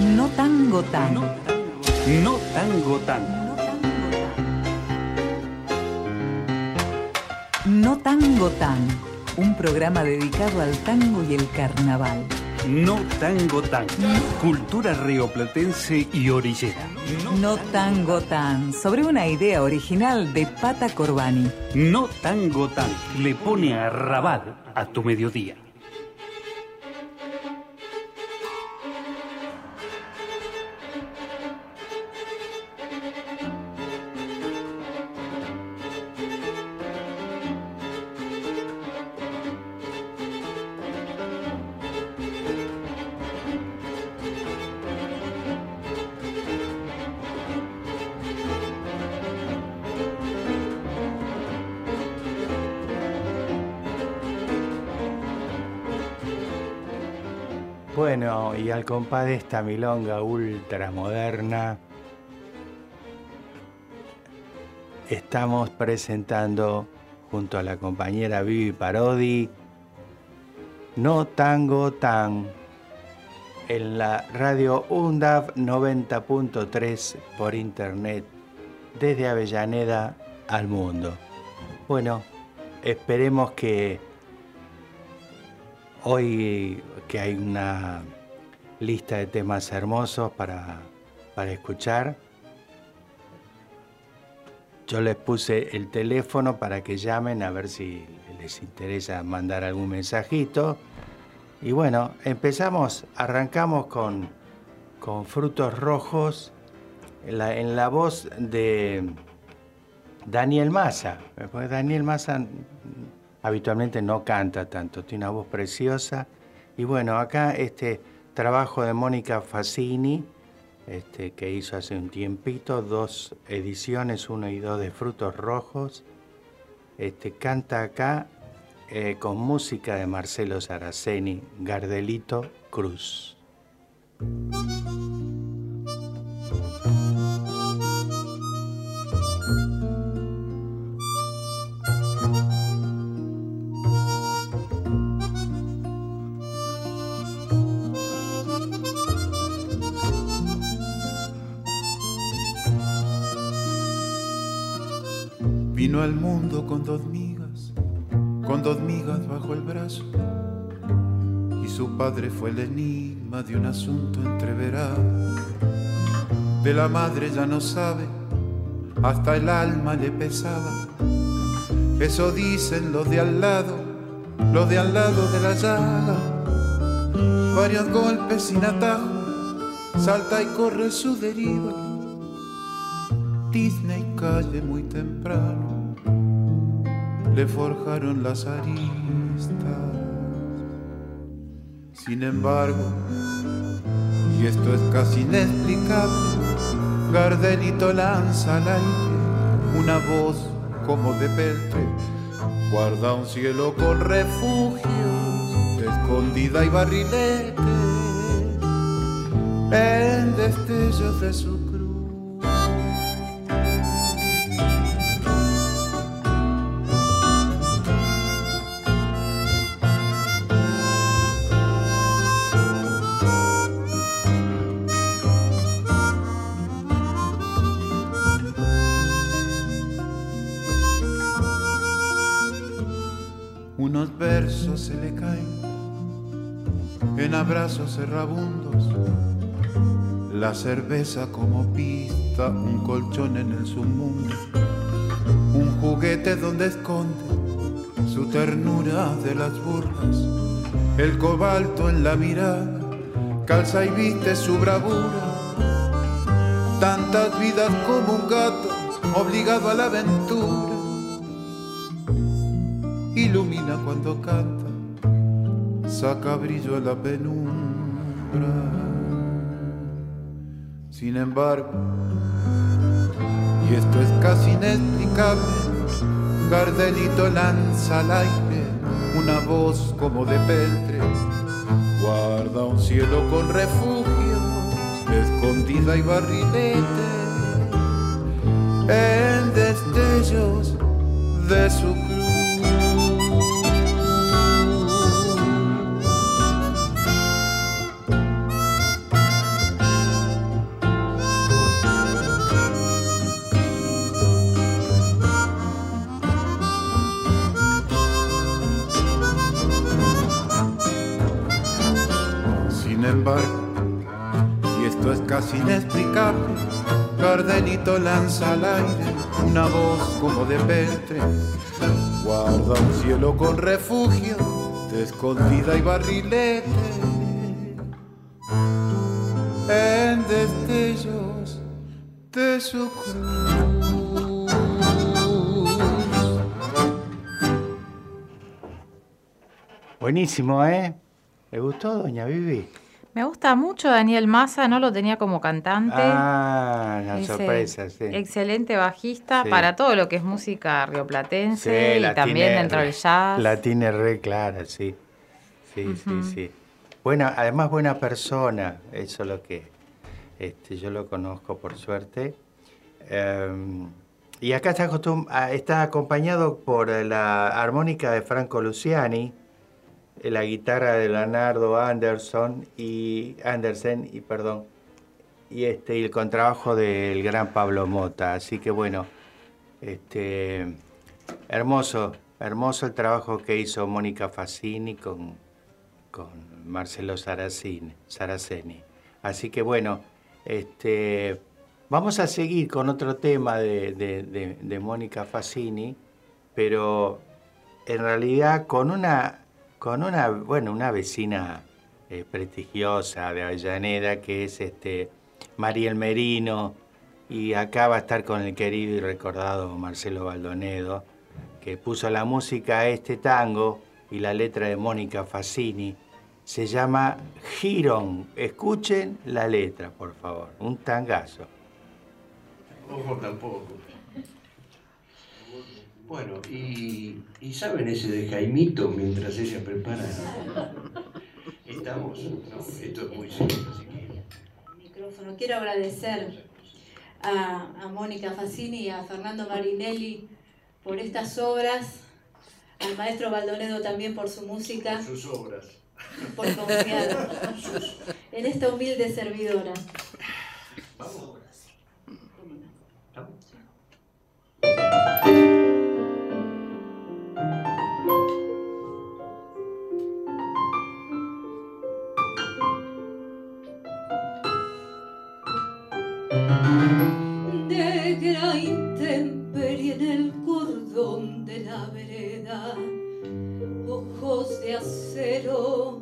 No tango tan. No, tango tan. No tango tan. Un programa dedicado al tango y el carnaval. No tango tan. Cultura rioplatense y orillera. No tango tan. Sobre una idea original de Pata Corbani. No tango tan. Le pone a rabat a tu mediodía. Compás de esta milonga ultramoderna, estamos presentando junto a la compañera Vivi Parodi No Tango Tan en la radio UNDAV 90.3 por internet desde Avellaneda al mundo. Bueno, esperemos que hoy que hay una lista de temas hermosos para, para escuchar. Yo les puse el teléfono para que llamen a ver si les interesa mandar algún mensajito. Y bueno, empezamos, arrancamos con, con Frutos Rojos en la, en la voz de Daniel Massa. Daniel Massa habitualmente no canta tanto, tiene una voz preciosa. Y bueno, acá este trabajo de Mónica Fassini, este, que hizo hace un tiempito, dos ediciones, uno y dos de Frutos Rojos, este, canta acá eh, con música de Marcelo Saraceni, Gardelito Cruz. Mundo con dos migas, con dos migas bajo el brazo. Y su padre fue el enigma de un asunto entreverado. De la madre ya no sabe, hasta el alma le pesaba. Eso dicen los de al lado, los de al lado de la llaga. Varios golpes sin atajo, salta y corre su deriva. Disney calle muy temprano, le forjaron las aristas. Sin embargo, y esto es casi inexplicable, Gardelito lanza al aire una voz como de peltre, guarda un cielo con refugios, escondida y barriletes, en destellos de su se le caen en abrazos errabundos, la cerveza como pista, un colchón en el submundo, un juguete donde esconde su ternura de las burlas, el cobalto en la mirada, calza y viste su bravura, tantas vidas como un gato obligado a la aventura cuando canta, saca brillo a la penumbra. Sin embargo, y esto es casi inexplicable, Gardelito lanza al aire una voz como de peltre, guarda un cielo con refugio, escondida y barrilete, en destellos de su Cardenito lanza al aire una voz como de petre, guarda un cielo con refugio de escondida y barrilete. En destellos de su cruz. Buenísimo, ¿eh? ¿Le gustó, doña Vivi? Me gusta mucho Daniel Massa, no lo tenía como cantante. Ah, la sorpresa, sí. Excelente bajista Sí. para todo lo que es música rioplatense Sí, y también tiene dentro del jazz. La tiene re clara, sí. Sí, sí, sí. Buena, además buena persona, eso es lo que este, yo lo conozco por suerte. Eh, y acá está, ah, está acompañado por la armónica de Franco Luciani, la guitarra de Leonardo Anderson y Andersen y perdón y este el contrabajo del gran Pablo Mota. Así que bueno, este hermoso, hermoso el trabajo que hizo Mónica Fassini con, con Marcelo Saracini, Saraceni. Así que bueno, este vamos a seguir con otro tema de, de- de- de Mónica Fassini, pero en realidad con una con una bueno una vecina eh, prestigiosa de Avellaneda que es este Mariel Merino y acá va a estar con el querido y recordado Marcelo Baldonedo que puso la música a este tango y la letra de Mónica Fassini se llama Girón. Escuchen la letra, por favor. Un tangazo. Ojo tampoco. Bueno, y, y saben ese de Jaimito mientras ella prepara. Estamos, no, esto es muy serio, así que. micrófono. Quiero agradecer a, a Mónica Fassini y a Fernando Marinelli por estas obras, al maestro Baldonedo también por su música, Sus obras. por confiar en esta humilde servidora. Vamos. ¿Estamos? Acero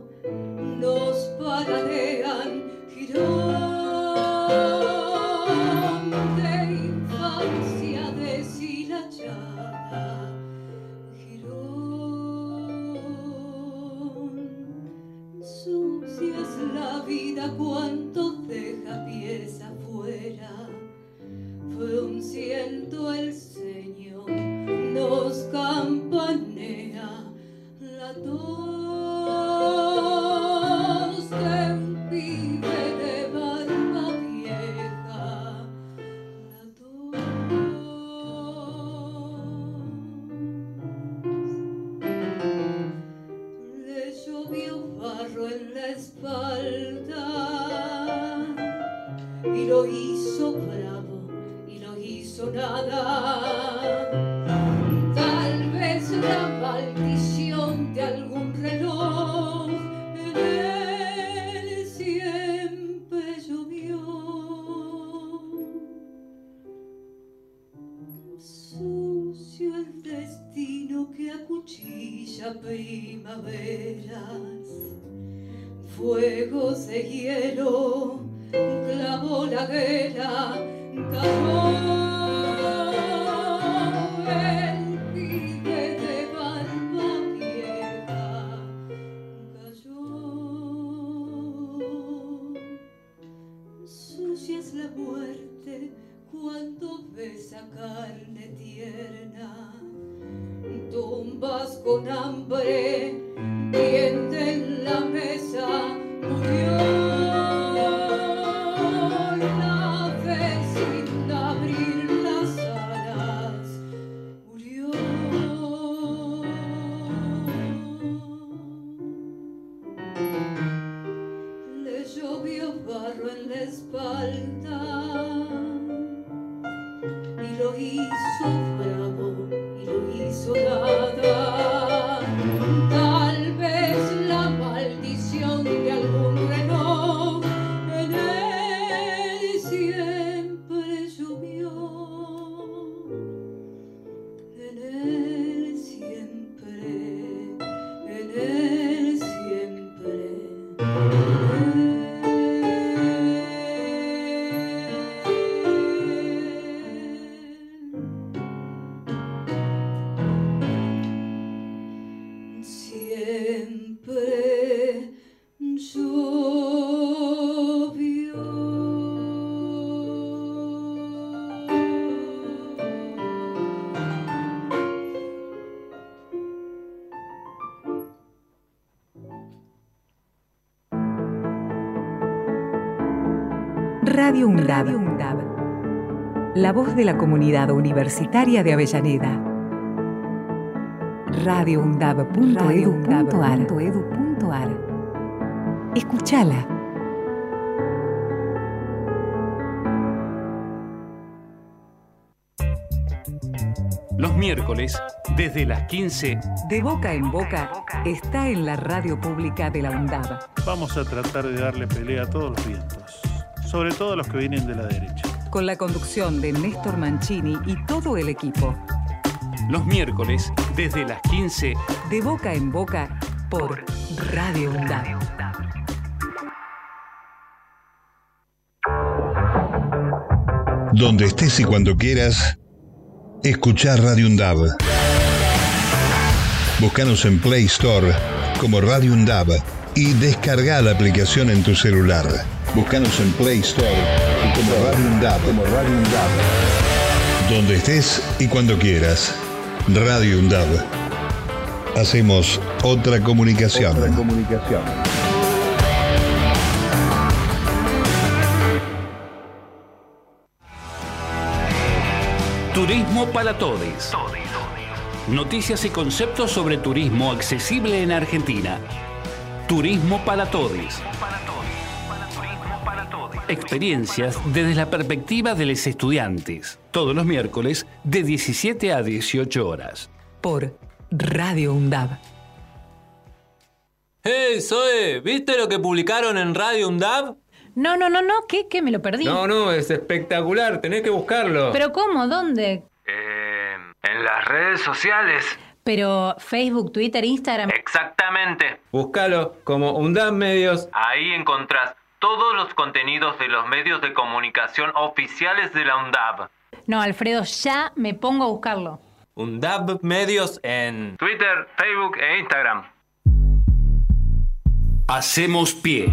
fuegos de hielo, clavó la guerra, cayó UNDAB. La voz de la comunidad universitaria de Avellaneda. radioundab.edu.ar Escúchala. Los miércoles, desde las 15, De boca en boca está en la radio pública de la UNDAB. Vamos a tratar de darle pelea a todos los vientos, sobre todo los que vienen de la derecha. Con la conducción de Néstor Mancini y todo el equipo. los miércoles, desde las 15, De boca en boca por Radio UNDAB. Donde estés y cuando quieras, escuchar Radio Undab. Búscanos en Play Store como Radio Undab y descarga la aplicación en tu celular. Búscanos en Play Store como Radio Undab, como Radio Undab. Donde estés y cuando quieras. Radio Undab. Hacemos otra comunicación. Otra comunicación. Turismo para Todes. Noticias y conceptos sobre turismo accesible en Argentina. Turismo para Todes. Experiencias desde la perspectiva de los estudiantes. Todos los miércoles de 17 a 18 horas. Por Radio UNDAB. ¡Hey, Zoe! ¿Viste lo que publicaron en Radio UNDAB? No, no, no, no, ¿qué? ¿Qué? Me lo perdí. No, no, es espectacular, tenés que buscarlo. ¿Pero cómo? ¿Dónde? Eh, en las redes sociales. Pero Facebook, Twitter, Instagram. Exactamente. Búscalo como UNDAB Medios. Ahí encontrás todos los contenidos de los medios de comunicación oficiales de la UNDAB. No, Alfredo, ya me pongo a buscarlo. UNDAB Medios en Twitter, Facebook e Instagram. Hacemos pie.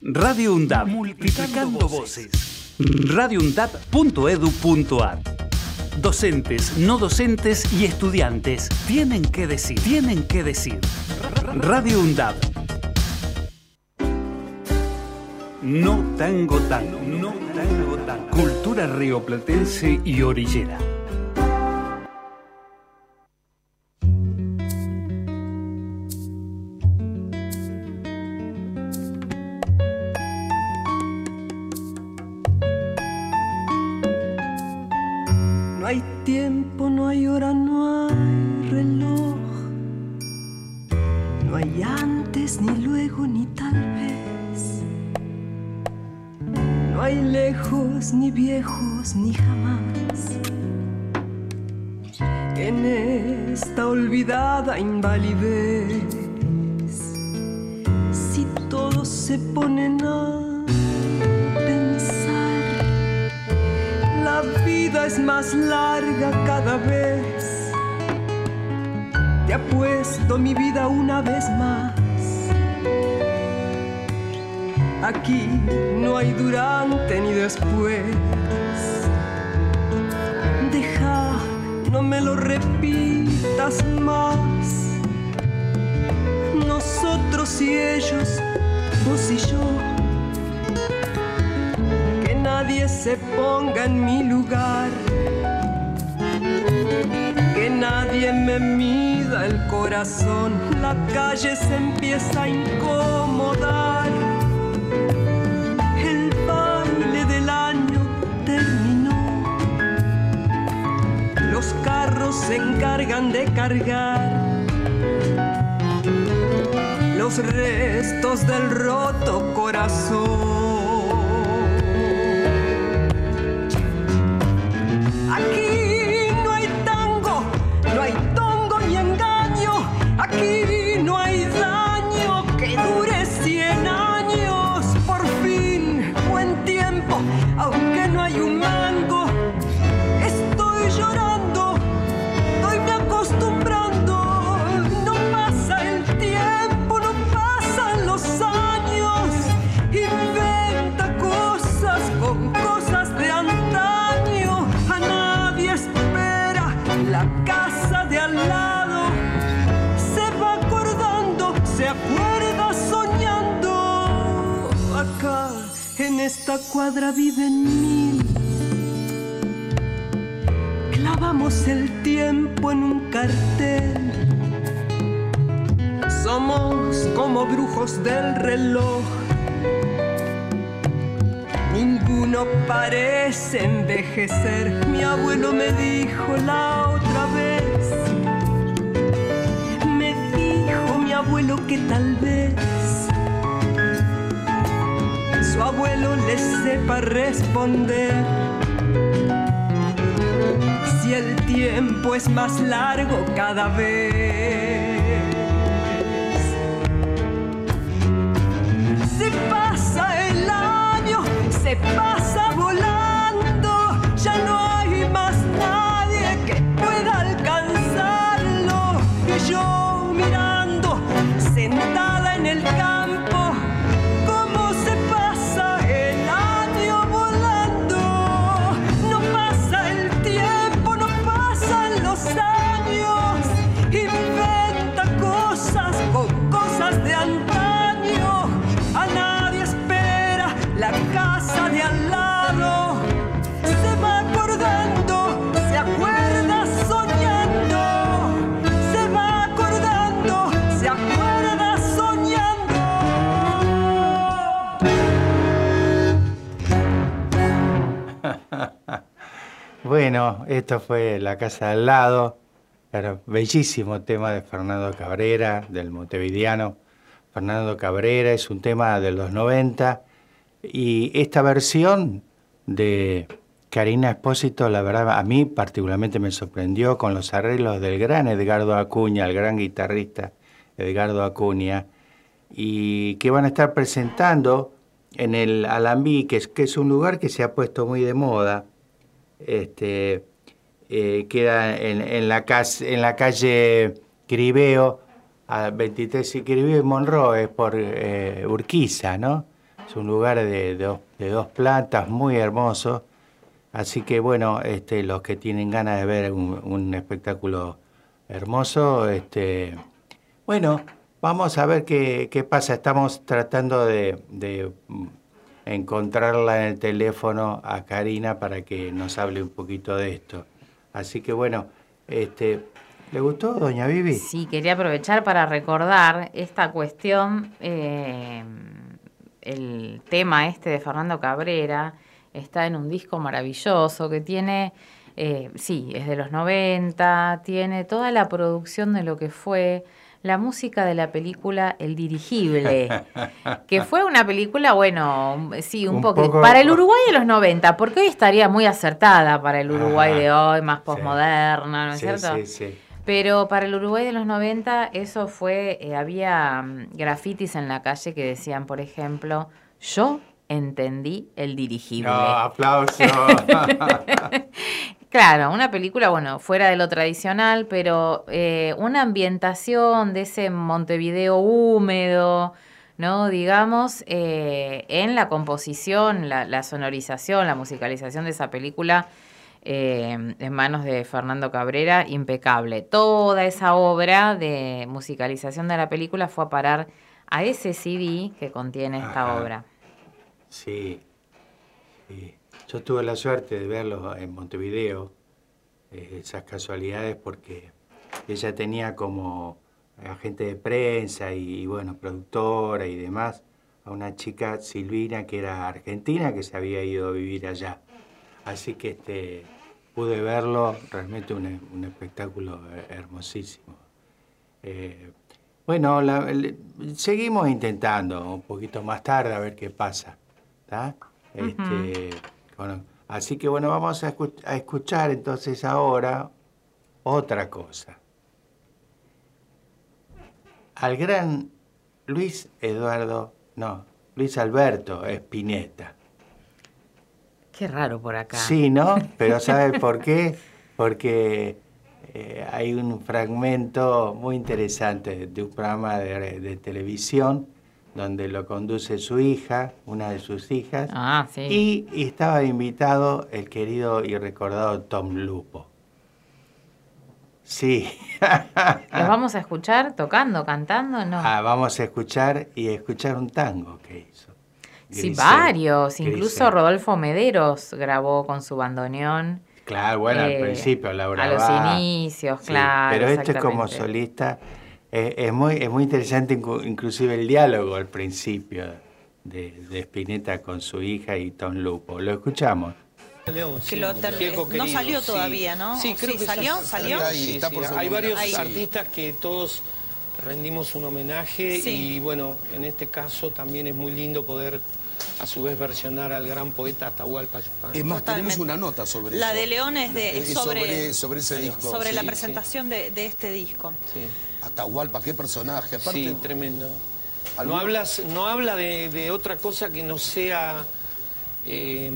Radio UNDAB, multiplicando voces. radioundab.edu.ar Docentes, no docentes y estudiantes tienen que decir, tienen que decir. Radio UNDAB. No tango tango, no tango tango. Cultura rioplatense y orillera. Cuadra viven mil. Clavamos el tiempo en un cartel. Somos como brujos del reloj. Ninguno parece envejecer. Mi abuelo me dijo la otra vez. Me dijo mi abuelo que tal vez abuelo le sepa responder. Si el tiempo es más largo cada vez. Se pasa el año, se pasa Bueno, esto fue La Casa al Lado, era bellísimo tema de Fernando Cabrera, del montevideano. Fernando Cabrera es un tema de los 90 y esta versión de Karina Espósito, la verdad, a mí particularmente me sorprendió con los arreglos del gran Edgardo Acuña, el gran guitarrista Edgardo Acuña, y que van a estar presentando en el Alambí, que es, que es un lugar que se ha puesto muy de moda. Este, eh, queda en, en la en la calle Cribeo, a 23 y Cribeo y Monroe, es por eh, Urquiza, ¿no? Es un lugar de, de dos, de dos plantas muy hermoso. Así que bueno, este, los que tienen ganas de ver un, un espectáculo hermoso, este, bueno, vamos a ver qué, qué pasa. Estamos tratando de, encontrarla en el teléfono a Karina para que nos hable un poquito de esto. Así que bueno, este, ¿le gustó, doña Vivi? Sí, quería aprovechar para recordar esta cuestión, eh, el tema este de Fernando Cabrera está en un disco maravilloso que tiene, eh, sí, es de los 90, tiene toda la producción de lo que fue la música de la película El Dirigible, que fue una película, bueno, sí, un, Un poco, poco- para el Uruguay de los 90, porque hoy estaría muy acertada para el Uruguay Ajá, de hoy, más posmoderna, ¿no es Sí, cierto? sí, sí. Pero para el Uruguay de los 90 eso fue, eh, había mm, grafitis en la calle que decían, por ejemplo, yo entendí el dirigible. No, aplauso. Claro, una película, bueno, fuera de lo tradicional, pero eh, una ambientación de ese Montevideo húmedo, ¿no? Digamos, eh, en la composición, la, la sonorización, la musicalización de esa película eh, en manos de Fernando Cabrera, impecable. Toda esa obra de musicalización de la película fue a parar a ese CD que contiene esta Ajá. obra. Sí, sí. Yo tuve la suerte de verlo en Montevideo, eh, esas casualidades, porque ella tenía como agente de prensa y, bueno, productora y demás, a una chica, Silvina, que era argentina, que se había ido a vivir allá. Así que este, pude verlo, realmente un, un espectáculo hermosísimo. Eh, bueno, la- seguimos intentando un poquito más tarde a ver qué pasa. ¿tá? Este, bueno, así que bueno, vamos a, escu- a escuchar entonces ahora otra cosa. Al gran Luis Eduardo, no, Luis Alberto Espineta. Qué raro por acá. Sí, ¿no? Pero ¿sabes por qué? Porque eh, hay un fragmento muy interesante de un programa de, de televisión donde lo conduce su hija, una de sus hijas, Ah, sí. y, y estaba invitado el querido y recordado Tom Lupo. Sí. ¿Los vamos a escuchar tocando, cantando? No. Ah, vamos a escuchar y escuchar un tango que hizo. sí, Grisel, varios. Incluso. Rodolfo Mederos grabó con su bandoneón. Claro, bueno, al eh, principio Laura A los inicios, Sí, claro. Pero este como exactamente. solista eh, es, muy, es muy interesante inclusive el diálogo al principio de, de Spinetta con su hija y Tom Lupo. Lo escuchamos. Que lo ter- no salió todavía, ¿no? Sí, creo que ya salió, está. salió. Sí, Está sí, por Hay varios Ahí. artistas que todos rendimos un homenaje Sí. y bueno, en este caso también es muy lindo poder a su vez versionar al gran poeta Atahualpa Yupanqui. Es más, tenemos una nota sobre La eso. de León es de- Eh, es sobre- sobre, sobre ese disco. Sobre la sí. presentación de, de este disco. Atahualpa, qué personaje. Aparte, Sí, tremendo. No, hablas, no habla de, de otra cosa que no sea eh,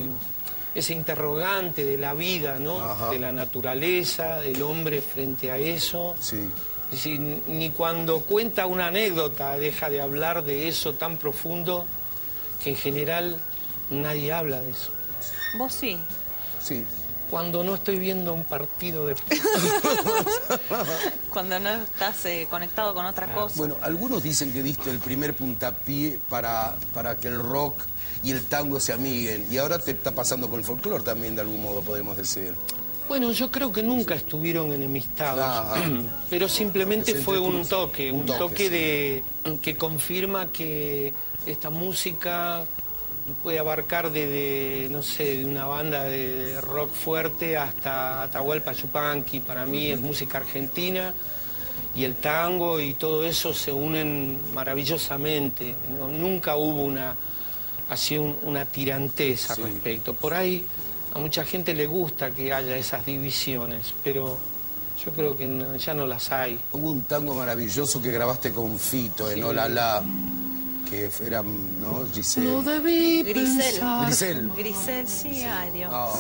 ese interrogante de la vida, ¿no? Ajá. De la naturaleza, del hombre frente a eso. Sí. Es decir, ni cuando cuenta una anécdota deja de hablar de eso tan profundo que en general nadie habla de eso. Vos sí. Sí. Cuando no estoy viendo un partido de Cuando no estás eh, conectado con otra cosa. Bueno, algunos dicen que diste el primer puntapié para, para que el rock y el tango se amiguen. Y ahora te está pasando con el folclore también, de algún modo, podemos decir. Bueno, yo creo que nunca estuvieron enemistados, Ajá. pero simplemente fue un toque, Un un toque, toque sí. de que confirma que esta música puede abarcar desde, no sé, de una banda de rock fuerte hasta Atahualpa Yupanqui, para mí es música argentina, y el tango y todo eso se unen maravillosamente. ¿no? Nunca hubo una, así un- una tirantez al respecto. Por ahí a mucha gente le gusta que haya esas divisiones, pero yo creo que no- ya no las hay. Hubo un tango maravilloso que grabaste con Fito en Sí. Hola La, que era, ¿no? Giselle. No debí Grisel. Grisel. Grisel, sí, ay Dios. Ah.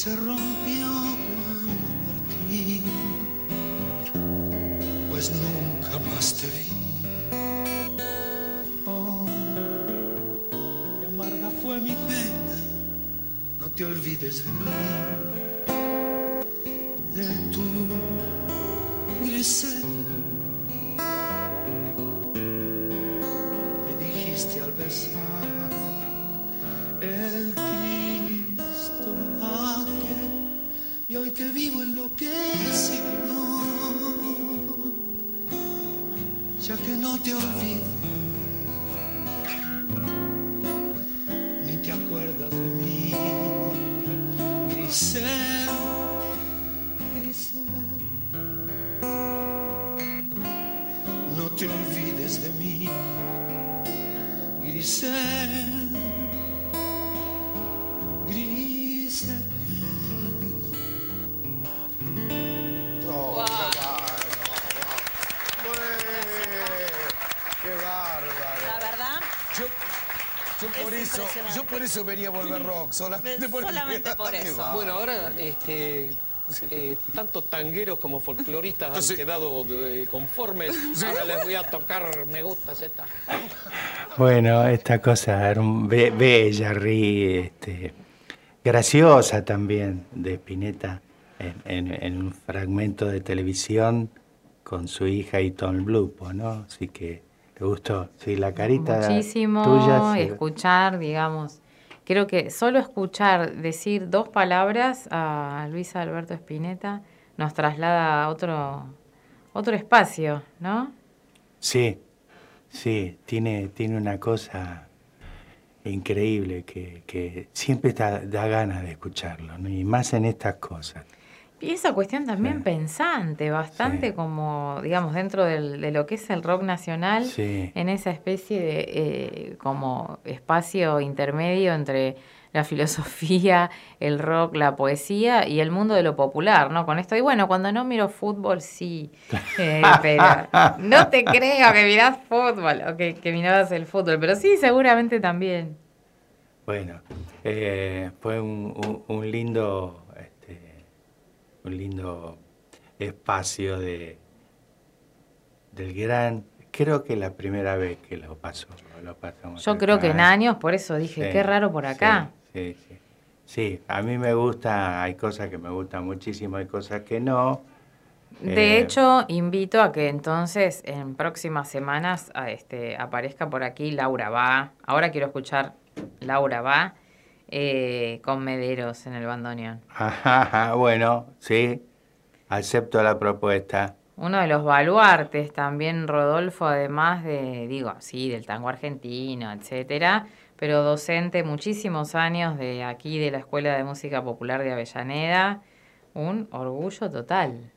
Se rompió cuando partí, pues nunca más te vi. Oh, y amarga fue mi pena, no te olvides de mí, de tu Grisel. Hoy que vivo enloquecido ya que no te olvido yo por eso, yo por eso venía a volver rock, solamente por, Solamente por Qué eso. Bueno, ahora, este, eh, tanto tangueros como folcloristas han quedado eh, conformes. Ahora les voy a tocar Me gusta Z. Bueno, esta cosa be- bella, ri, este, graciosa también de Spinetta en, en- en un fragmento de televisión con su hija y Tom Blupo, ¿no? Así que te gustó. Sí, la carita Muchísimo tuya. sí. escuchar, digamos. Creo que solo escuchar decir dos palabras a Luis Alberto Spinetta nos traslada a otro, otro espacio, ¿no? Sí, sí, tiene, tiene una cosa increíble que, que siempre da, da ganas de escucharlo, ¿no? y más en estas cosas. Y esa cuestión también pensante, bastante como, digamos, dentro del- de lo que es el rock nacional, Sí. en esa especie de eh, como espacio intermedio entre la filosofía, el rock, la poesía y el mundo de lo popular, ¿no? Con esto, y bueno, cuando no miro fútbol, sí, eh, pero no te creo que mirás fútbol o que, que mirabas el fútbol, pero sí, seguramente también. Bueno, eh, fue un, un- un lindo, un lindo espacio de del gran, creo que la primera vez que lo pasó, lo pasamos. Yo creo que en años, por eso dije, Sí, qué raro por acá. Sí, sí. Sí, a mí me gusta, hay cosas que me gustan muchísimo, hay cosas que no. De Eh, hecho, invito a que entonces en próximas semanas a este, aparezca por aquí Laura Va. Ahora quiero escuchar Laura Va eh, con Mederos en el bandoneón. Ajá, ajá, bueno, sí, acepto la propuesta. Uno de los baluartes también, Rodolfo, además de, digo, sí, del tango argentino, etcétera, pero docente muchísimos años de aquí de la Escuela de Música Popular de Avellaneda. Un orgullo total.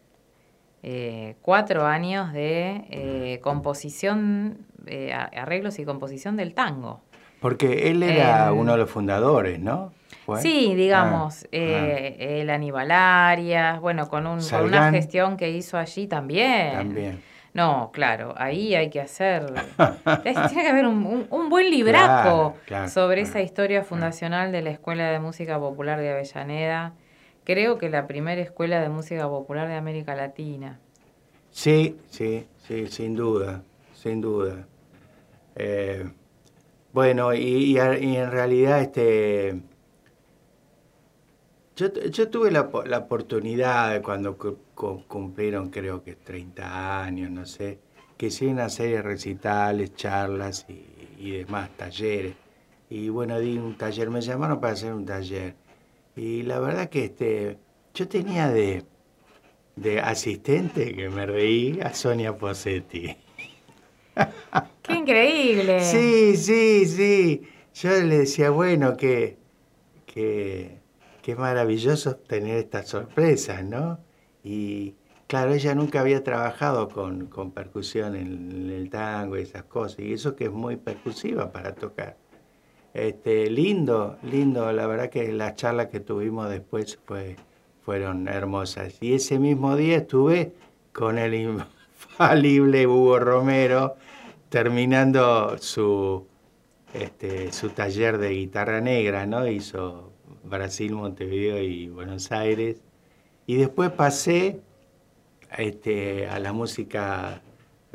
Eh, cuatro años de eh, composición, eh, arreglos y composición del tango. Porque él era Em, uno de los fundadores, ¿no? ¿Fue? Sí, digamos, Ah, eh, el Aníbal Arias, bueno, con, un, con una gestión que hizo allí también. También. No, claro, ahí hay que hacer, tiene que haber un, un- un buen libraco Claro, claro, sobre esa historia fundacional de la Escuela de Música Popular de Avellaneda. Creo que la primera escuela de música popular de América Latina. Sí, sí, sí, sin duda, sin duda. Eh, bueno, y, en realidad este, yo, yo tuve la, la oportunidad cuando cu- cu- cumplieron creo que 30 años, no sé, que hicieron una serie de recitales, charlas y, y demás, talleres. Y bueno, di un taller, me llamaron para hacer un taller. Y la verdad que este, yo tenía de, de asistente, que me reí, a Sonia Posetti. ¡Qué increíble! Sí, sí, sí. Yo le decía, bueno, que, que, que maravilloso tener estas sorpresas, ¿no? Y claro, ella nunca había trabajado con, con percusión en, el tango y esas cosas, y eso que es muy percusiva para tocar. Este, lindo, lindo, la verdad que las charlas que tuvimos después fue, fueron hermosas. Y ese mismo día estuve con el infalible Hugo Romero terminando su, este, su taller de guitarra negra, ¿no? Hizo Brasil, Montevideo y Buenos Aires. Y después pasé este, a la música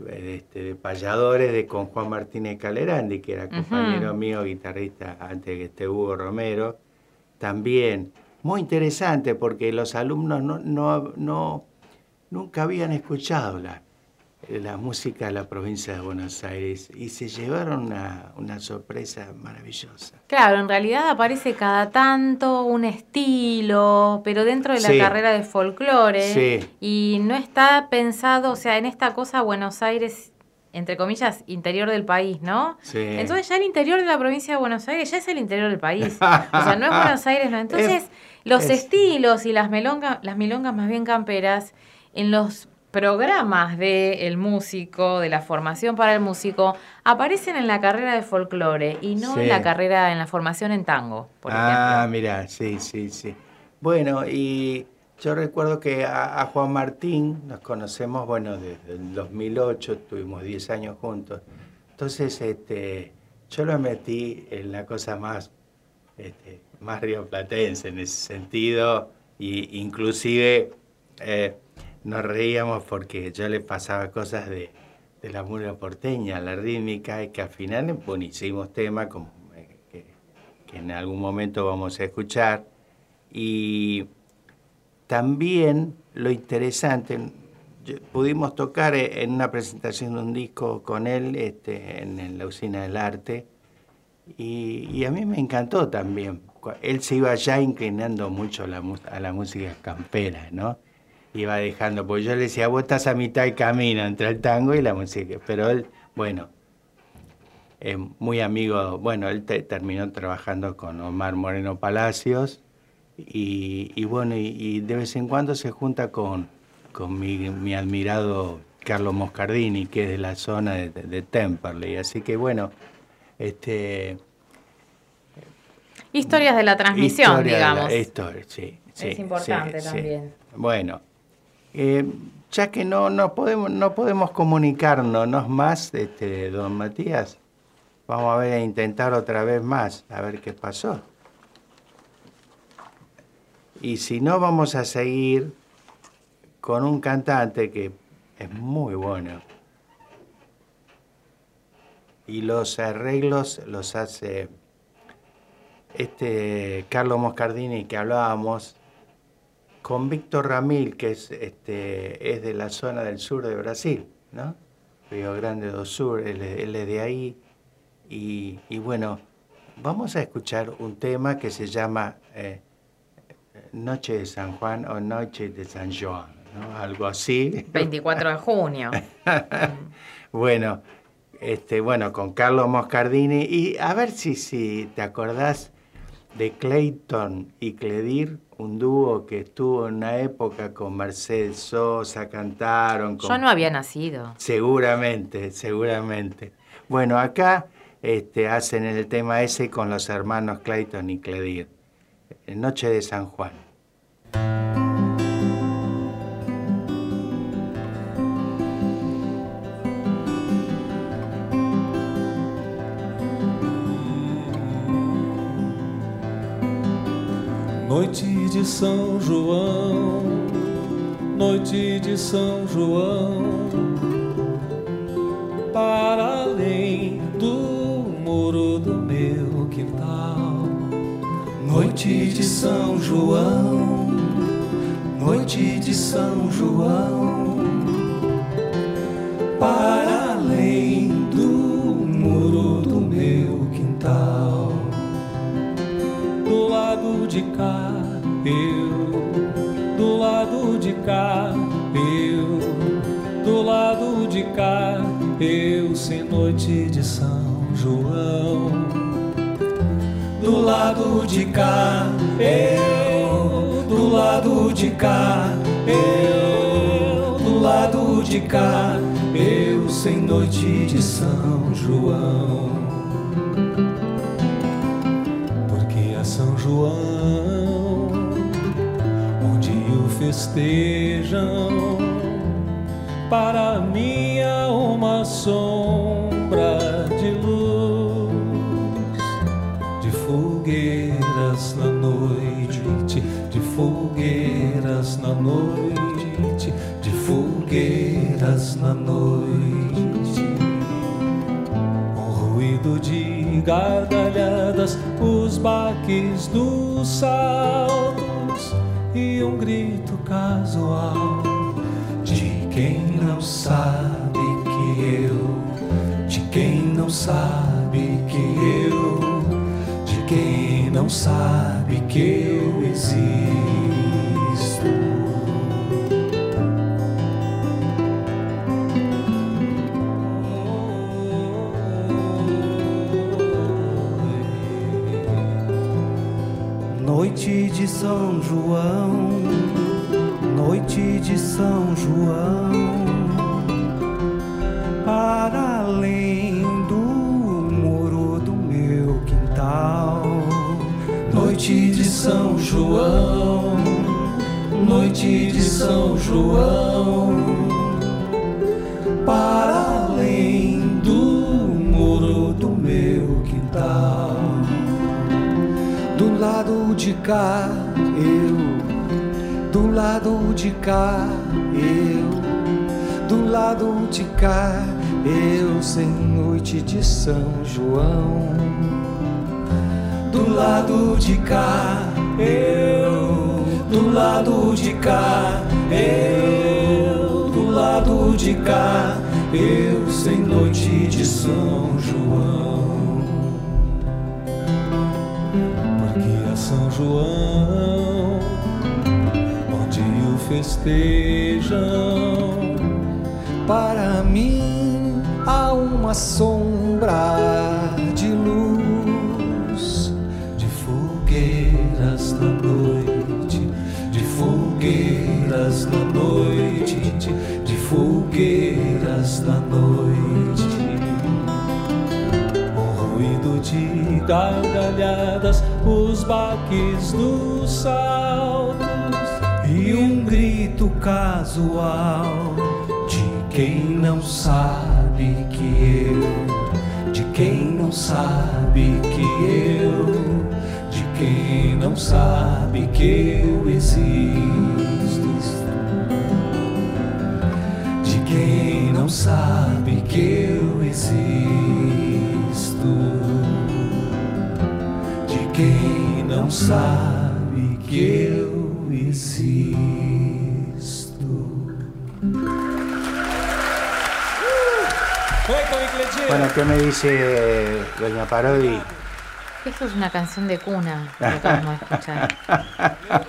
este, de payadores de, con Juan Martínez Calerandi, que era compañero mío, guitarrista, antes que esté Hugo Romero. También, muy interesante, porque los alumnos no, no, no, nunca habían escuchado la, la música de la provincia de Buenos Aires y se llevaron una, una sorpresa maravillosa. Claro, en realidad aparece cada tanto un estilo, pero dentro de la Sí. carrera de folclore Sí. y no está pensado, o sea, en esta cosa Buenos Aires, entre comillas, interior del país, ¿no? Sí. Entonces ya el interior de la provincia de Buenos Aires ya es el interior del país. O sea, no es Buenos Aires, no. Entonces, Es- los es- estilos y las milongas, las milongas más bien camperas, en los programas del músico, de la formación para el músico, aparecen en la carrera de folclore y no en la carrera, en la formación en tango, por ah, ejemplo. mira, sí, sí, sí. Bueno, y yo recuerdo que a, a Juan Martín nos conocemos, bueno, desde el 2008, tuvimos 10 años juntos. Entonces, este, yo lo metí en la cosa más, este, más rioplatense en ese sentido, y inclusive eh, nos reíamos porque yo le pasaba cosas de, de la murga porteña, la rítmica, y que al final hicimos temas como, eh, que, en algún momento vamos a escuchar. Y también lo interesante, pudimos tocar eh, en una presentación de un disco con él este, en, la usina del arte y, a mí me encantó también. Él se iba ya inclinando mucho la, a la música campera, ¿no? Iba dejando, pues yo le decía, vos estás a mitad del camino entre el tango y la música, pero él, bueno, es muy amigo, bueno, él te- terminó trabajando con Omar Moreno Palacios y, y bueno, y, y de vez en cuando se junta con, con mi, mi admirado Carlos Moscardini, que es de la zona de, de, de Temperley. Así que bueno, este... Historias de la transmisión, de la- digamos. historia, sí, sí, es importante sí. también. Bueno, eh, ya que no, no, podemos, no podemos comunicarnos más, este, don Matías, vamos a ver a intentar otra vez más, a ver qué pasó. Y si no, vamos a seguir con un cantante que es muy bueno. Y los arreglos los hace este Carlos Moscardini que hablábamos con Víctor Ramil, que es, este, es de la zona del sur de Brasil, ¿no? Río Grande do Sur, él, es- él es de ahí. Y, y bueno, vamos a escuchar un tema que se llama eh, Noche de San Juan o Noche de San Juan, ¿no? Algo así. 24 de junio. Bueno, este, bueno, con Carlos Moscardini. Y a ver si, si te acordás de Clayton y Cledir, un dúo que estuvo en una época con Mercedes Sosa, cantaron. Con... Yo no había nacido. Seguramente, seguramente. Bueno, acá este, hacen el tema ese con los hermanos Clayton y Cledir. Noche de San Juan. De São João, noite de São João, para além do muro do meu quintal. Noite de São João, noite de São João, para além do muro do meu quintal. Do lado de cá, eu, do lado de cá, eu, do lado de cá, eu, sem noite de São João. Do lado de cá, eu, do lado de cá, eu, do lado de cá, eu sem noite de São João. O festejam, para mim uma sombra de luz, de fogueiras na noite, de fogueiras na noite, de fogueiras na noite. Um ruído de gargalhadas, os baques dos saltos e um grito casual De quem não sabe que eu, de quem não sabe que eu, de quem não sabe que eu existo. De São João, noite de São João, para além do muro do meu quintal. Noite de São João, noite de São João, lado de cá, eu, do lado de cá, eu, do lado de cá, eu sem noite de São João. Do lado de cá, eu, do lado de cá, eu, do lado de cá, eu sem noite de São João. João, onde o festejam, para mim há uma sombra de luz, de fogueiras na noite, de fogueiras na noite, de, fogueiras na noite. O ruído de gargalhadas, baques dos saltos e um grito casual de quem não sabe que eu, de quem não sabe que eu, de quem não sabe que eu existo, de quem não sabe que eu existo, de quem não sabe que eu existo. Bueno, ¿qué me dice doña Parodi? Esto es una canción de cuna que acabamos de escuchar.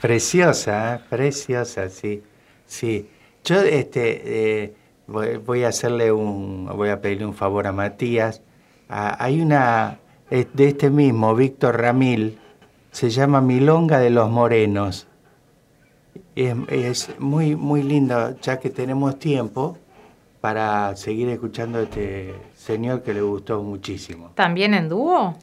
Preciosa, ¿eh? preciosa, sí, sí. Yo este, eh, voy, voy a hacerle un, voy a pedirle un favor a Matías. Ah, hay una de este mismo, Víctor Ramil, se llama Milonga de los Morenos. Es, es muy, muy lindo, ya que tenemos tiempo para seguir escuchando a este señor que le gustó muchísimo. ¿También en dúo?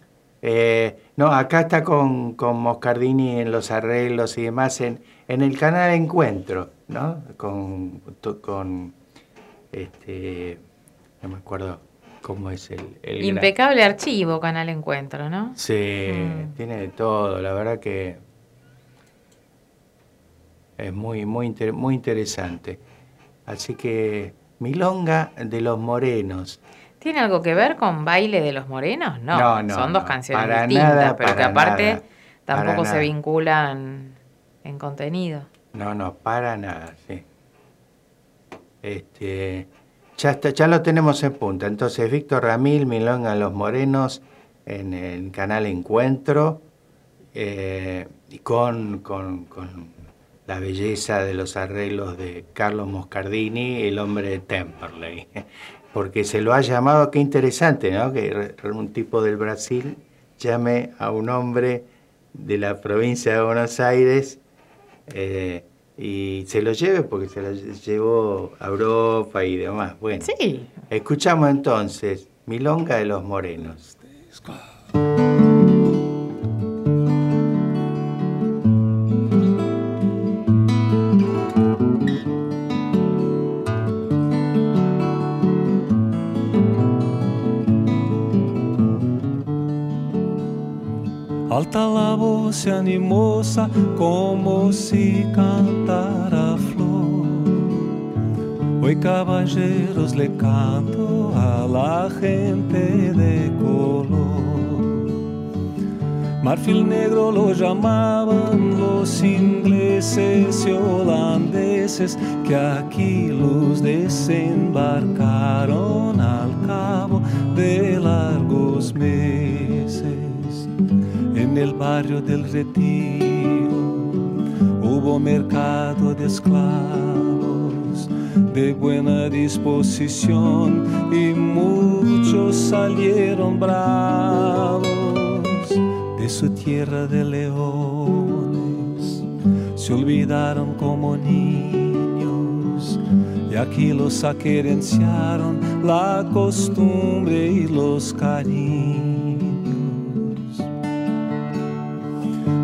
Eh, no, acá está con, con Moscardini en los arreglos y demás, en, en el canal Encuentro, ¿no? Con, con este, no me acuerdo cómo es el... el gran- Impecable archivo, Canal Encuentro, ¿no? Sí, Mm. tiene de todo, la verdad que es muy, muy, inter- muy interesante. Así que Milonga de los Morenos. ¿Tiene algo que ver con Baile de los Morenos? No, No, no, son dos no, canciones para distintas, nada, pero que aparte nada, tampoco se vinculan en contenido. No, no, para nada, sí. Este, ya, está, ya lo tenemos en punta. Entonces, Víctor Ramil, Milonga los Morenos, en el canal Encuentro, eh, y con, con, con la belleza de los arreglos de Carlos Moscardini, el hombre de Temperley. Porque se lo ha llamado, qué interesante, ¿no? Que un tipo del Brasil llame a un hombre de la provincia de Buenos Aires eh, y se lo lleve porque se lo llevó a Europa y demás. Bueno, sí. escuchamos entonces Milonga de los Morenos. Alta la voz animosa como si cantara flor. Hoy caballeros le canto a la gente de color. Marfil negro lo llamaban los ingleses y holandeses que aquí los desembarcaron al cabo de largos meses. En el barrio del retiro hubo mercado de esclavos de buena disposición y muchos salieron bravos de su tierra de leones. Se olvidaron como niños y aquí los aquerenciaron la costumbre y los cariños.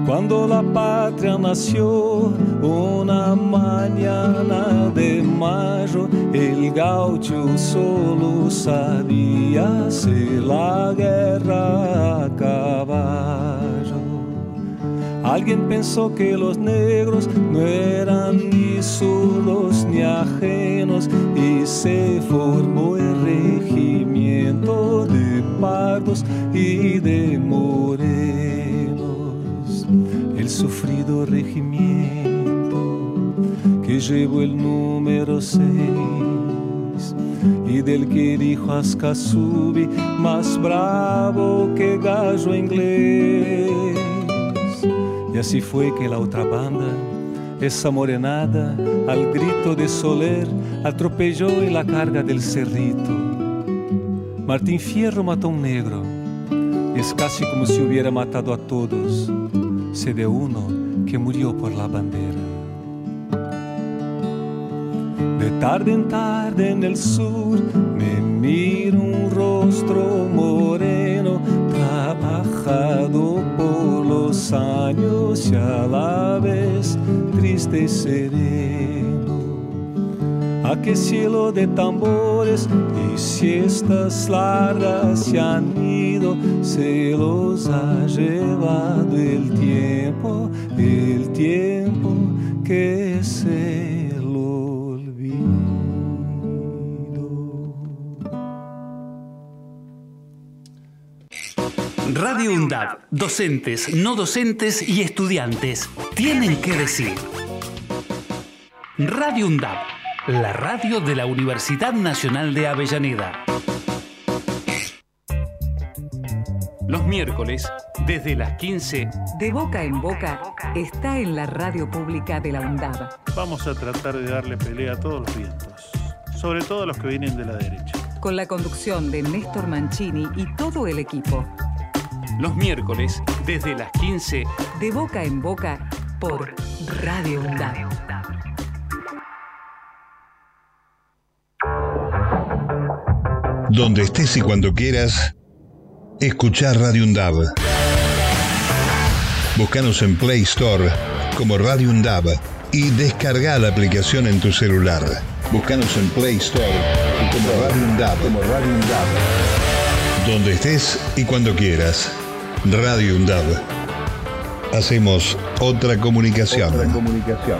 Cuando la patria nació, una mañana de mayo, el gaucho solo sabía hacer la guerra a caballo. Alguien pensó que los negros no eran ni zurdos ni ajenos y se formó el regimiento de pardos y de morenos. Sufrido regimiento que llevó el número 6 y del que dijo Ascasubi más bravo que gallo inglés. Y así fue que la otra banda, esa morenada, al grito de Soler, atropelló en la carga del cerrito. Martín Fierro mató a un negro. Es casi como si hubiera matado a todos. Se de uno que murió por la bandera. De tarde en tarde en el sur me miro un rostro moreno, trabajado por los años y a la vez triste y sereno. A qué cielo de tambores y siestas largas se han ido, se los ha llevado el tiempo, el tiempo que se lo olvidó. Radio UNDAB, docentes, no docentes y estudiantes tienen que decir. Radio UNDAB, la radio de la Universidad Nacional de Avellaneda. Los miércoles, desde las 15, De boca en boca está en la radio pública de la UNDAB. Vamos a tratar de darle pelea a todos los vientos, sobre todo a los que vienen de la derecha. Con la conducción de Néstor Mancini y todo el equipo. los miércoles, desde las 15, De boca en boca por Radio UNDAB. Donde estés y cuando quieras, escuchar Radio Undab. Búscanos en Play Store como Radio Undab y descarga la aplicación en tu celular. Búscanos en Play Store como Radio Undab. Como Radio Undab. Donde estés y cuando quieras. Radio Undab. Hacemos otra comunicación. Otra comunicación.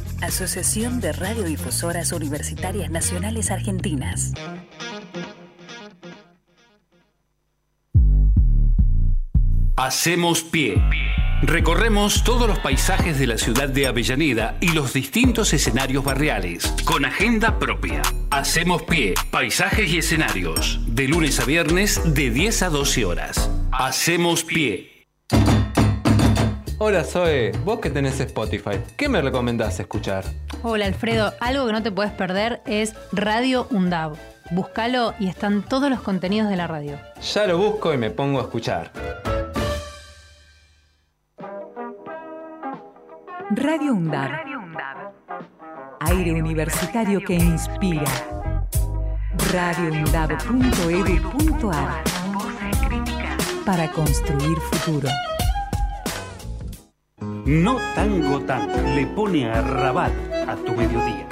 Asociación de Radiodifusoras Universitarias Nacionales Argentinas. Hacemos pie. Recorremos todos los paisajes de la ciudad de Avellaneda y los distintos escenarios barriales, con agenda propia. Hacemos pie, paisajes y escenarios, de lunes a viernes de 10 a 12 horas. Hacemos pie. Hola Zoe, vos que tenés Spotify, ¿qué me recomendás escuchar? Hola Alfredo, algo que no te puedes perder es Radio UNDAB. Búscalo y están todos los contenidos de la radio. Ya lo busco y me pongo a escuchar. Radio UNDAB. Aire universitario que inspira. radioundab.edu.ar Para construir futuro. No Tango Tan le pone a rabat a tu mediodía.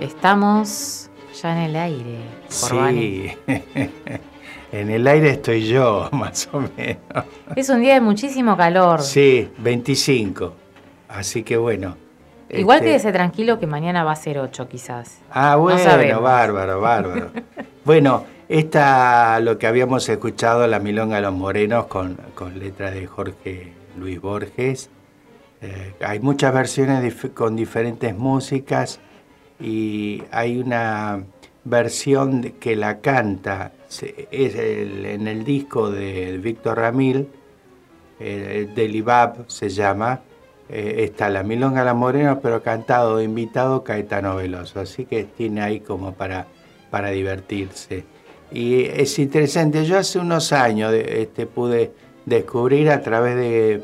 Estamos ya en el aire. por Bani. Sí. En el aire estoy yo, más o menos. Es un día de muchísimo calor. Sí, 25. Así que bueno. Igual este- quédese tranquilo que mañana va a ser 8 quizás. Ah, No bueno, sabemos. bárbaro, bárbaro. bueno, esta, lo que habíamos escuchado, La Milonga de los Morenos, con, con letras de Jorge Luis Borges. Eh, hay muchas versiones dif- con diferentes músicas y hay una versión que la canta es el- en el disco de Víctor Ramil, eh, del IBAB se llama, eh, está La Milonga de los Morenos, pero cantado de invitado Caetano Veloso, así que tiene ahí como para, para divertirse. Y es interesante, yo hace unos años este, pude descubrir a través de,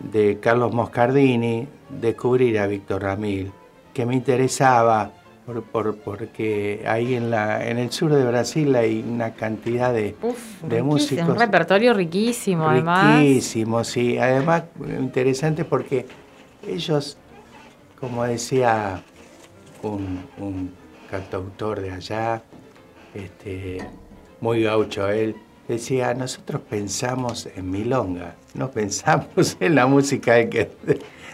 de Carlos Moscardini, descubrir a Víctor Ramil, que me interesaba por- por- porque ahí en, la, en el sur de Brasil hay una cantidad de, de Riquísimo, músicos Un repertorio riquísimo, además. Riquísimo, sí. Además, interesante porque ellos, como decía un, un cantautor de allá, este, muy gaucho él, decía, nosotros pensamos en milonga, no pensamos en la música de que...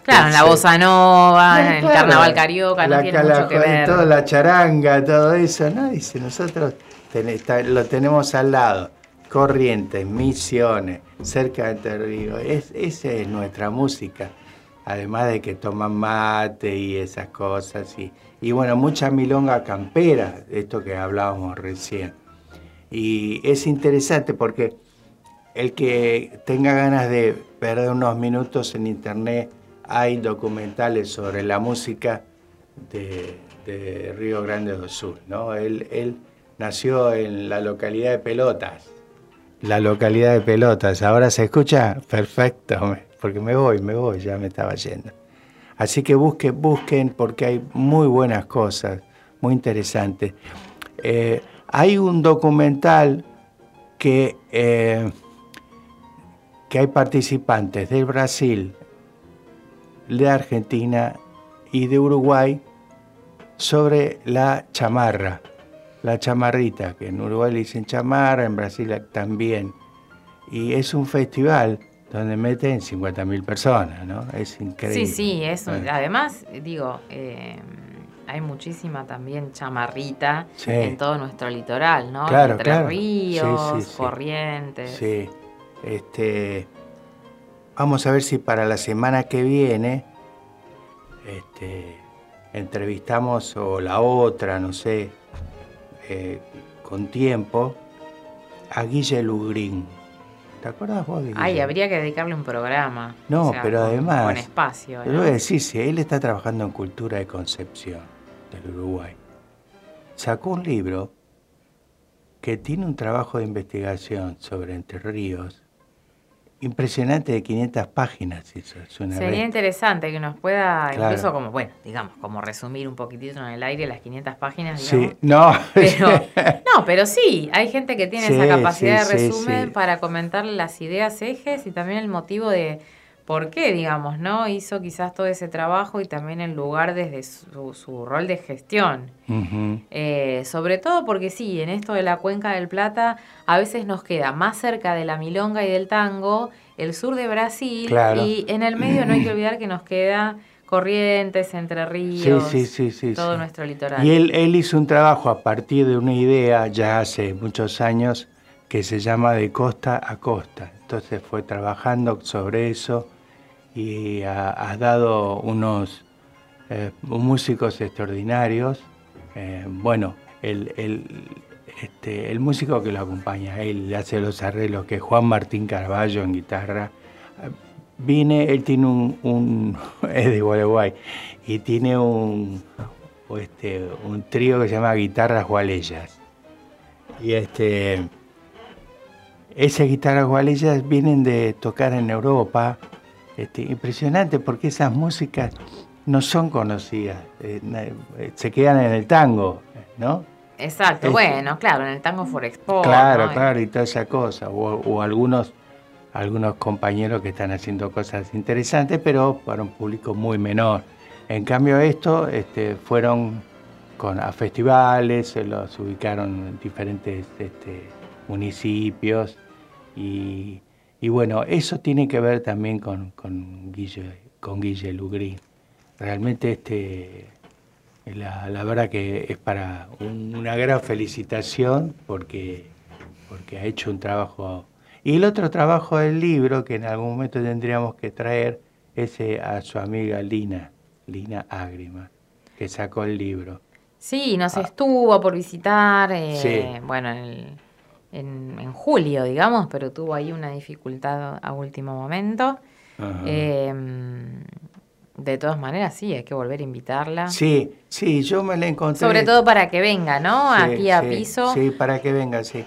Claro, en la bossa nova, en el carnaval carioca, no la tiene mucho que ver. Toda la charanga, todo eso, ¿no? Dice, nosotros ten- está- lo tenemos al lado. Corrientes, Misiones, cerca de Ríos. Es, esa es nuestra música. Además de que toman mate y esas cosas. Y, y bueno, mucha milonga campera, esto que hablábamos recién. Y es interesante porque el que tenga ganas de perder unos minutos en internet, hay documentales sobre la música de, Río Grande do Sul. ¿no? Él, nació en la localidad de Pelotas. La localidad de Pelotas. ¿Ahora se escucha? Perfecto, porque me voy, me voy, ya me estaba yendo. Así que busquen, busquen porque hay muy buenas cosas, muy interesantes. Eh, hay un documental que, eh, que hay participantes del Brasil, de Argentina y de Uruguay sobre la chamarra, la chamarrita, que en Uruguay le dicen chamarra, en Brasil también. Y es un festival donde meten 50.000 personas, ¿no? Es increíble. Sí, sí, es un- además, digo, eh, hay muchísima también chamarrita Sí. en todo nuestro litoral, ¿no? Claro, Entre claro. ríos, Sí, sí, sí. corrientes. Sí. Este, vamos a ver si para la semana que viene este, entrevistamos o la otra, no sé, eh, con tiempo, a Guille Lugrín. ¿Te acuerdas vos Guille? Ay, habría que dedicarle un programa. No, o sea, pero con- además. Con espacio. Te ¿no? voy a decir, si él está trabajando en cultura de Concepción del Uruguay, sacó un libro que tiene un trabajo de investigación sobre Entre Ríos impresionante de 500 páginas. Eso es una Sería interesante que nos pueda, Claro. incluso como, bueno, digamos, como resumir un poquitito en el aire las 500 páginas, Sí, no. Pero, no, pero sí, hay gente que tiene Sí, esa capacidad sí, de resumen sí. para comentarle las ideas ejes y también el motivo de por qué, digamos, ¿no? Hizo quizás todo ese trabajo y también el lugar desde su, su rol de gestión. Eh, sobre todo porque sí, en esto de la cuenca del Plata a veces nos queda más cerca de la milonga y del tango el sur de Brasil Claro. y en el medio no hay que olvidar que nos queda Corrientes, Entre Ríos, Sí, sí, sí, sí, todo nuestro litoral. Y él, él hizo un trabajo a partir de una idea ya hace muchos años que se llama de costa a costa. Entonces fue trabajando sobre eso y ha, ha dado unos eh, músicos extraordinarios. Eh, bueno, el, el, este, el músico que lo acompaña, él hace los arreglos, que es Juan Martín Carballo en guitarra. Vine, él tiene un, es de Gualeguay, y tiene un, este, un trío que se llama Guitarras Gualeyas. Y este, esas guitarras gualeyas vienen de tocar en Europa. Este, impresionante porque esas músicas no son conocidas, eh, eh, se quedan en el tango, ¿no? Exacto, Es- bueno, claro, en el Tango for Export. Claro, ¿no? claro, y toda esa cosa. O, o algunos, algunos compañeros que están haciendo cosas interesantes, pero para un público muy menor. En cambio, esto este, fueron con, a festivales, se los ubicaron en diferentes este, municipios y, y bueno, eso tiene que ver también con, con Guille, con Guille Lugri. Realmente este, la, la verdad que es para un- una gran felicitación porque, porque ha hecho un trabajo. Y el otro trabajo del libro que en algún momento tendríamos que traer es eh, a su amiga Lina, Lina Ágrima, que sacó el libro. Sí, nos estuvo por visitar, eh, Sí. bueno, en, el- en- en julio, digamos, pero tuvo ahí una dificultad a último momento. Eh, de todas maneras, sí, hay que volver a invitarla. Sí, sí, yo me la encontré. Sobre todo para que venga, ¿no? Sí, Aquí a sí, piso. Sí, para que venga, sí.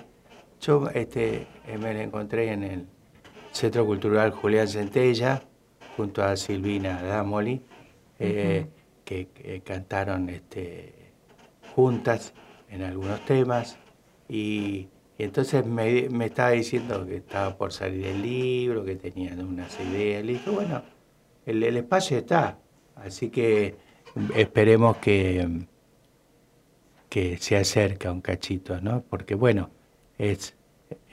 Yo este, eh, me la encontré en el Centro Cultural Julián Centella, junto a Silvina Damoli, eh, que, que cantaron este, juntas en algunos temas. Y, y entonces me, me estaba diciendo que estaba por salir el libro, que tenían unas ideas. Le dije, bueno, el, espacio está. Así que esperemos que, que se acerca un cachito, ¿no? Porque bueno, es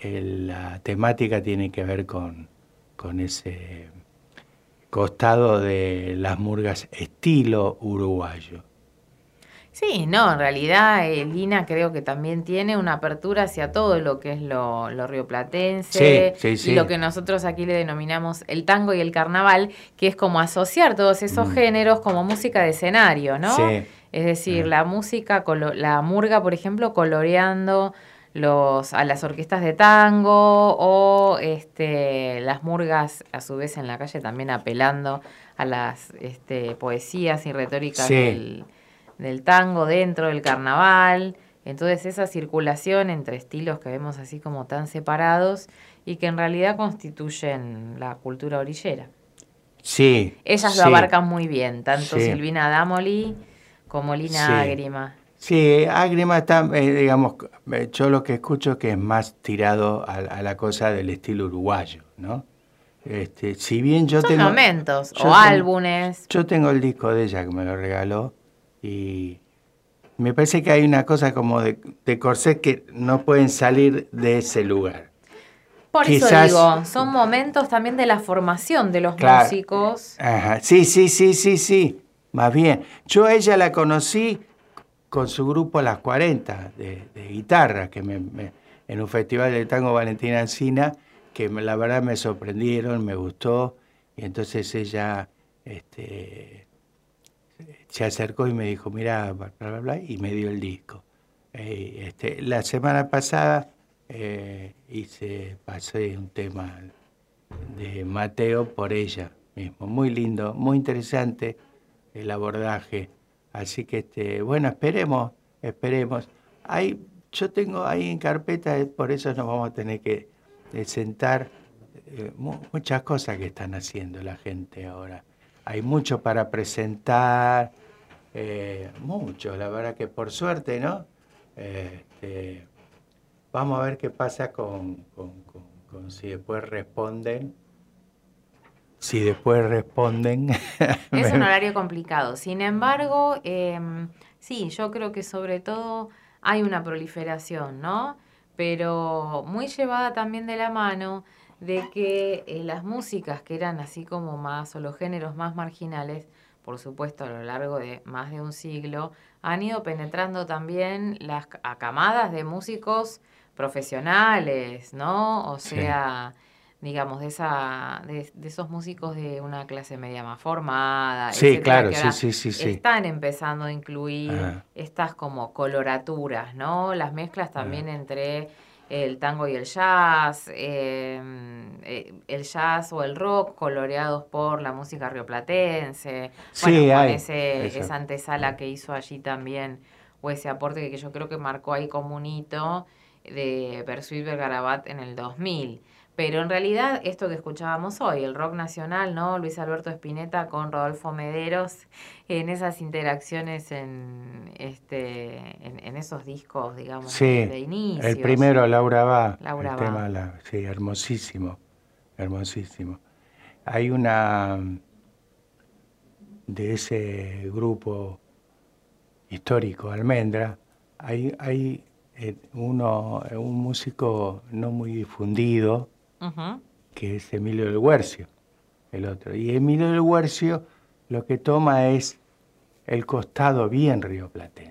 la temática tiene que ver con, con ese costado de las murgas estilo uruguayo. Sí, no, en realidad eh, Lina creo que también tiene una apertura hacia todo lo que es lo, lo rioplatense Sí, sí, sí. y lo que nosotros aquí le denominamos el tango y el carnaval, que es como asociar todos esos Mm. géneros como música de escenario, ¿no? Sí. Es decir, la música, la murga, por ejemplo, coloreando los, a las orquestas de tango o este, las murgas a su vez en la calle también apelando a las este, poesías y retóricas del, del tango dentro del carnaval. Entonces esa circulación entre estilos que vemos así como tan separados y que en realidad constituyen la cultura orillera. Sí. Ellas sí, lo abarcan muy bien, tanto Sí. Silvina Damoli como Lina Sí. Ágrima. Sí, Ágrima está, eh, digamos, eh, yo lo que escucho que es más tirado a, a la cosa del estilo uruguayo, ¿no? Este, si bien yo Son tengo... momentos yo o tengo- álbumes. Yo tengo el disco de ella que me lo regaló y me parece que hay una cosa como de, de corsé que no pueden salir de ese lugar. Por eso Quizás- digo, son momentos también de la formación de los Claro. músicos. Ajá. Sí, sí, sí, sí, sí. Más bien. Yo a ella la conocí con su grupo Las 40 de, de guitarra, que me, me- en un festival de tango Valentina Encina, que me- la verdad me sorprendieron, me gustó. Y entonces ella este, se acercó y me dijo, mira, bla, bla, bla, y me dio el disco. Eh, este, la semana pasada eh, hice, pasé un tema de Mateo por ella mismo. Muy lindo, muy interesante el abordaje. Así que, este, bueno, esperemos, esperemos. Hay, yo tengo ahí en carpeta, eh, por eso nos vamos a tener que sentar mu- muchas cosas que están haciendo la gente ahora. Hay mucho para presentar, eh, mucho, la verdad que por suerte, ¿no? Este, vamos a ver qué pasa con, con- con- con si después responden. Si después responden. Es un horario complicado. Sin embargo, em, sí, yo creo que sobre todo hay una proliferación, ¿no? Pero muy llevada también de la mano de que eh, las músicas que eran así como más, o los géneros más marginales, por supuesto a lo largo de más de un siglo, han ido penetrando también las c- a camadas de músicos profesionales, ¿no? O Sí. sea, digamos, de esa, de, de esos músicos de una clase media más formada, Sí, etcétera, claro, sí, sí, sí, sí. Están empezando a incluir Ajá. estas como coloraturas, ¿no? Las mezclas también entre el tango y el jazz, eh, eh, el jazz o el rock coloreados por la música rioplatense, Sí, bueno, con hay, ese, esa. antesala que hizo allí también, o ese aporte que yo creo que marcó ahí como un hito de Persuit Bergarabat en el 2000. Pero en realidad, esto que escuchábamos hoy, el rock nacional, ¿no? Luis Alberto Spinetta con Rodolfo Mederos, en esas interacciones en este en, en esos discos, digamos, Sí, de, inicios. el primero, Laura va. Laura el Va. tema, la- sí, hermosísimo, hermosísimo. Hay una de ese grupo histórico, Almendra, hay, hay eh, uno, un músico no muy difundido, Que es Emilio del Huercio, el otro. Y Emilio del Huercio lo que toma es el costado bien rioplatense.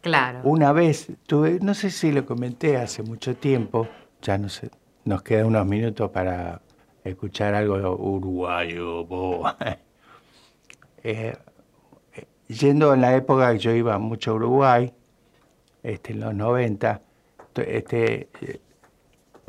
Claro. Una vez tuve, no sé si lo comenté hace mucho tiempo, ya no sé, nos quedan unos minutos para escuchar algo uruguayo. Eh, eh, yendo en la época que yo iba mucho a Uruguay, este, en los 90, t- este, eh,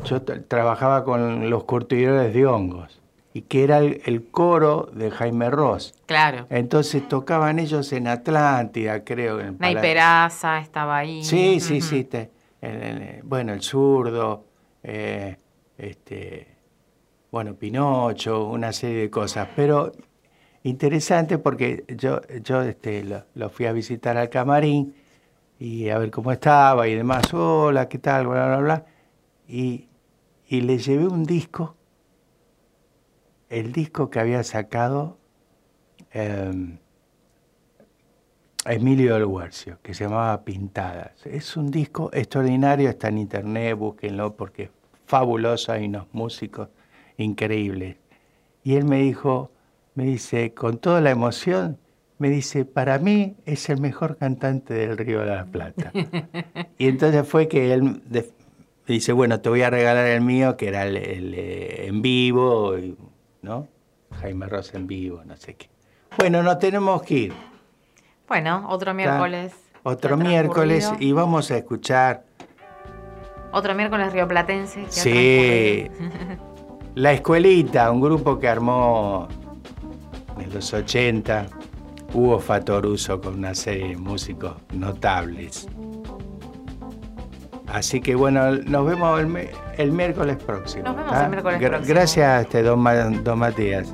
yo trabajaba con los curtidores de hongos, y que era el, el coro de Jaime Ross. Claro. Entonces tocaban ellos en Atlántida, creo. En Nay Peraza estaba ahí. Sí, sí, sí. te- en- en- bueno, el zurdo, eh, este, bueno, Pinocho, una serie de cosas. Pero interesante porque yo, yo este, lo, lo fui a visitar al camarín y a ver cómo estaba y demás. Hola, ¿qué tal? Bla, bla, bla. Y, y le llevé un disco, el disco que había sacado. em, Emilio del Huercio, que se llamaba Pintadas. Es un disco extraordinario, está en internet, búsquenlo porque es fabuloso, hay unos músicos increíbles. Y él me dijo, me dice, con toda la emoción, me dice, para mí es el mejor cantante del Río de la Plata. y entonces fue que él dice, bueno, te voy a regalar el mío, que era el, el, eh, en vivo, ¿no? Jaime Ross en vivo, no sé qué. Bueno, nos tenemos que ir. Bueno, otro miércoles. Otro miércoles y vamos a escuchar, Otro miércoles rioplatense. sí. La Escuelita, un grupo que armó en los 80 Hugo Fatoruso con una serie de músicos notables. Así que bueno, nos vemos el, el miércoles próximo. Nos vemos ¿tá? el miércoles Gra- próximo. Gracias, este, don, Ma- don Matías.